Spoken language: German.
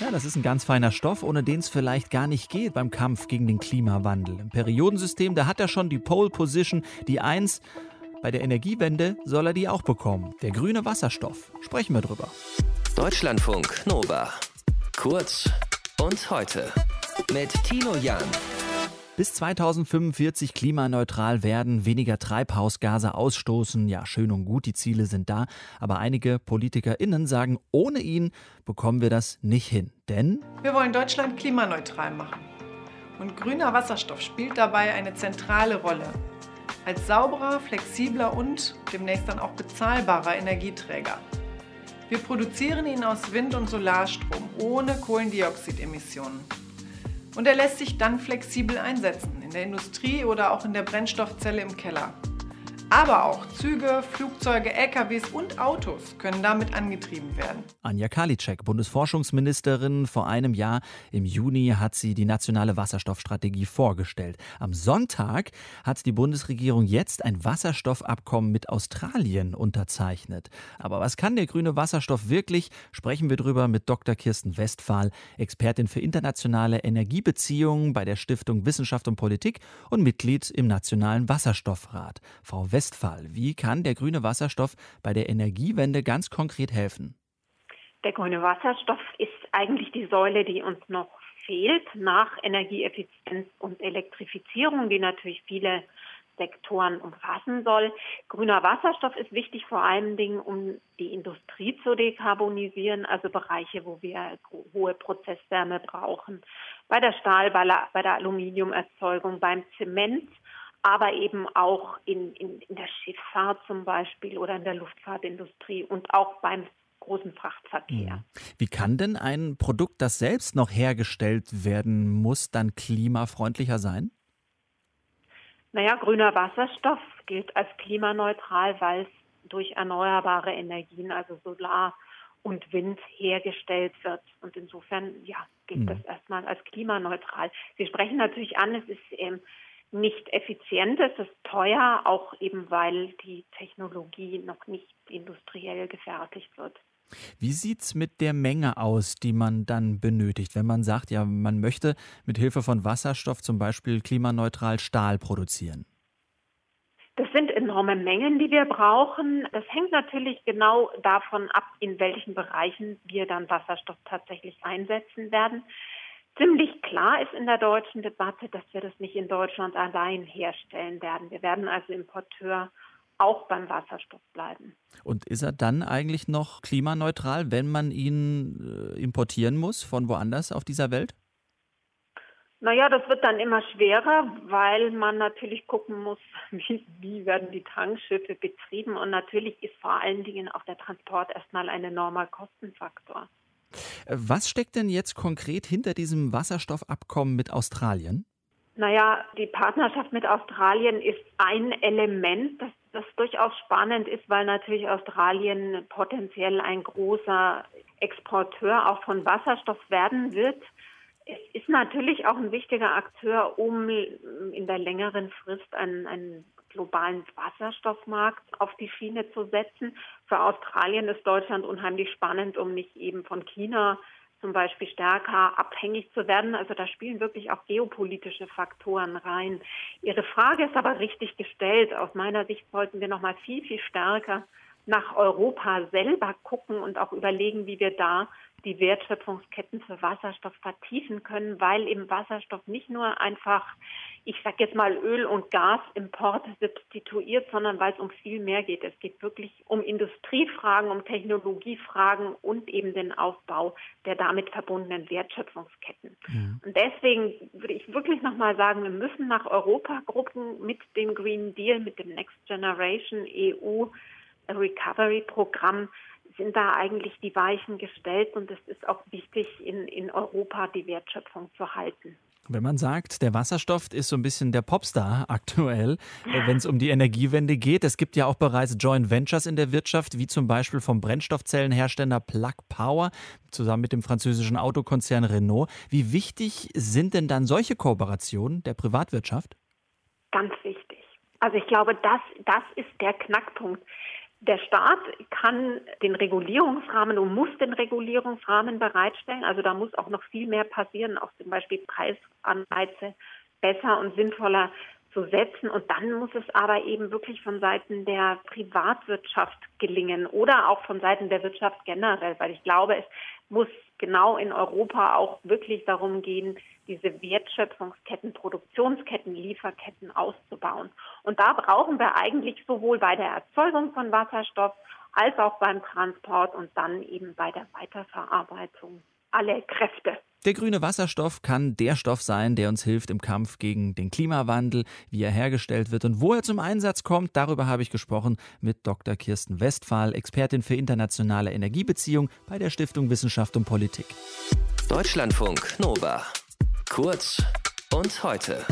Ja, das ist ein ganz feiner Stoff, ohne den es vielleicht gar nicht geht beim Kampf gegen den Klimawandel. Im Periodensystem, da hat er schon die Pole Position, die 1. Bei der Energiewende soll er die auch bekommen. Der grüne Wasserstoff. Sprechen wir drüber. Deutschlandfunk Nova. Kurz und heute. Mit Tino Jan. Bis 2045 klimaneutral werden, weniger Treibhausgase ausstoßen. Ja, schön und gut, die Ziele sind da. Aber einige PolitikerInnen sagen, ohne ihn bekommen wir das nicht hin. Denn wir wollen Deutschland klimaneutral machen. Und grüner Wasserstoff spielt dabei eine zentrale Rolle. Als sauberer, flexibler und demnächst dann auch bezahlbarer Energieträger. Wir produzieren ihn aus Wind- und Solarstrom ohne Kohlendioxidemissionen. Und er lässt sich dann flexibel einsetzen, in der Industrie oder auch in der Brennstoffzelle im Keller. Aber auch Züge, Flugzeuge, LKWs und Autos können damit angetrieben werden. Anja Karliczek, Bundesforschungsministerin, vor einem Jahr im Juni hat sie die nationale Wasserstoffstrategie vorgestellt. Am Sonntag hat die Bundesregierung jetzt ein Wasserstoffabkommen mit Australien unterzeichnet. Aber was kann der grüne Wasserstoff wirklich? Sprechen wir drüber mit Dr. Kirsten Westphal, Expertin für internationale Energiebeziehungen bei der Stiftung Wissenschaft und Politik und Mitglied im Nationalen Wasserstoffrat. Frau Westphal. Wie kann der grüne Wasserstoff bei der Energiewende ganz konkret helfen? Der grüne Wasserstoff ist eigentlich die Säule, die uns noch fehlt nach Energieeffizienz und Elektrifizierung, die natürlich viele Sektoren umfassen soll. Grüner Wasserstoff ist wichtig vor allen Dingen, um die Industrie zu dekarbonisieren, also Bereiche, wo wir hohe Prozesswärme brauchen. Bei der Stahl, bei der Aluminiumerzeugung, beim Zement aber eben auch in, in, in der Schifffahrt zum Beispiel oder in der Luftfahrtindustrie und auch beim großen Frachtverkehr. Mhm. Wie kann denn ein Produkt, das selbst noch hergestellt werden muss, dann klimafreundlicher sein? Naja, grüner Wasserstoff gilt als klimaneutral, weil es durch erneuerbare Energien, also Solar und Wind, hergestellt wird. Und insofern, ja, gilt mhm. das erstmal als klimaneutral. Sie sprechen natürlich an, es ist ähm, nicht effizient, es ist teuer, auch eben weil die Technologie noch nicht industriell gefertigt wird. Wie sieht es mit der Menge aus, die man dann benötigt, wenn man sagt, ja, man möchte mit Hilfe von Wasserstoff zum Beispiel klimaneutral Stahl produzieren? Das sind enorme Mengen, die wir brauchen. Das hängt natürlich genau davon ab, in welchen Bereichen wir dann Wasserstoff tatsächlich einsetzen werden. Klar ist in der deutschen Debatte, dass wir das nicht in Deutschland allein herstellen werden. Wir werden also Importeur auch beim Wasserstoff bleiben. Und ist er dann eigentlich noch klimaneutral, wenn man ihn äh, importieren muss von woanders auf dieser Welt? Naja, das wird dann immer schwerer, weil man natürlich gucken muss, wie, wie werden die Tankschiffe betrieben. Und natürlich ist vor allen Dingen auch der Transport erstmal ein enormer Kostenfaktor. Was steckt denn jetzt konkret hinter diesem Wasserstoffabkommen mit Australien? Naja, die Partnerschaft mit Australien ist ein Element, das, das durchaus spannend ist, weil natürlich Australien potenziell ein großer Exporteur auch von Wasserstoff werden wird. Es ist natürlich auch ein wichtiger Akteur, um in der längeren Frist einen, einen globalen Wasserstoffmarkt auf die Schiene zu setzen. Für Australien ist Deutschland unheimlich spannend, um nicht eben von China zum Beispiel stärker abhängig zu werden. Also da spielen wirklich auch geopolitische Faktoren rein. Ihre Frage ist aber richtig gestellt. Aus meiner Sicht sollten wir noch mal viel, viel stärker nach Europa selber gucken und auch überlegen, wie wir da die Wertschöpfungsketten für Wasserstoff vertiefen können, weil eben Wasserstoff nicht nur einfach, ich sage jetzt mal Öl und Gasimport substituiert, sondern weil es um viel mehr geht. Es geht wirklich um Industriefragen, um Technologiefragen und eben den Aufbau der damit verbundenen Wertschöpfungsketten. Ja. Und deswegen würde ich wirklich nochmal sagen, wir müssen nach Europa gucken mit dem Green Deal, mit dem Next Generation EU Recovery Programm sind da eigentlich die Weichen gestellt und es ist auch wichtig, in, in Europa die Wertschöpfung zu halten. Wenn man sagt, der Wasserstoff ist so ein bisschen der Popstar aktuell, äh, wenn es um die Energiewende geht. Es gibt ja auch bereits Joint Ventures in der Wirtschaft, wie zum Beispiel vom Brennstoffzellenhersteller Plug Power zusammen mit dem französischen Autokonzern Renault. Wie wichtig sind denn dann solche Kooperationen der Privatwirtschaft? Ganz wichtig. Also ich glaube, das, das ist der Knackpunkt Der Staat kann den Regulierungsrahmen und muss den Regulierungsrahmen bereitstellen. Also da muss auch noch viel mehr passieren, auch zum Beispiel Preisanreize besser und sinnvoller zu setzen. Und dann muss es aber eben wirklich von Seiten der Privatwirtschaft gelingen oder auch von Seiten der Wirtschaft generell, weil ich glaube, es muss genau in Europa auch wirklich darum gehen, diese Wertschöpfungsketten, Produktionsketten, Lieferketten auszubauen. Und da brauchen wir eigentlich sowohl bei der Erzeugung von Wasserstoff als auch beim Transport und dann eben bei der Weiterverarbeitung alle Kräfte. Der grüne Wasserstoff kann der Stoff sein, der uns hilft im Kampf gegen den Klimawandel, wie er hergestellt wird und wo er zum Einsatz kommt. Darüber habe ich gesprochen mit Dr. Kirsten Westphal, Expertin für internationale Energiebeziehung bei der Stiftung Wissenschaft und Politik. Deutschlandfunk Nova. Kurz und heute.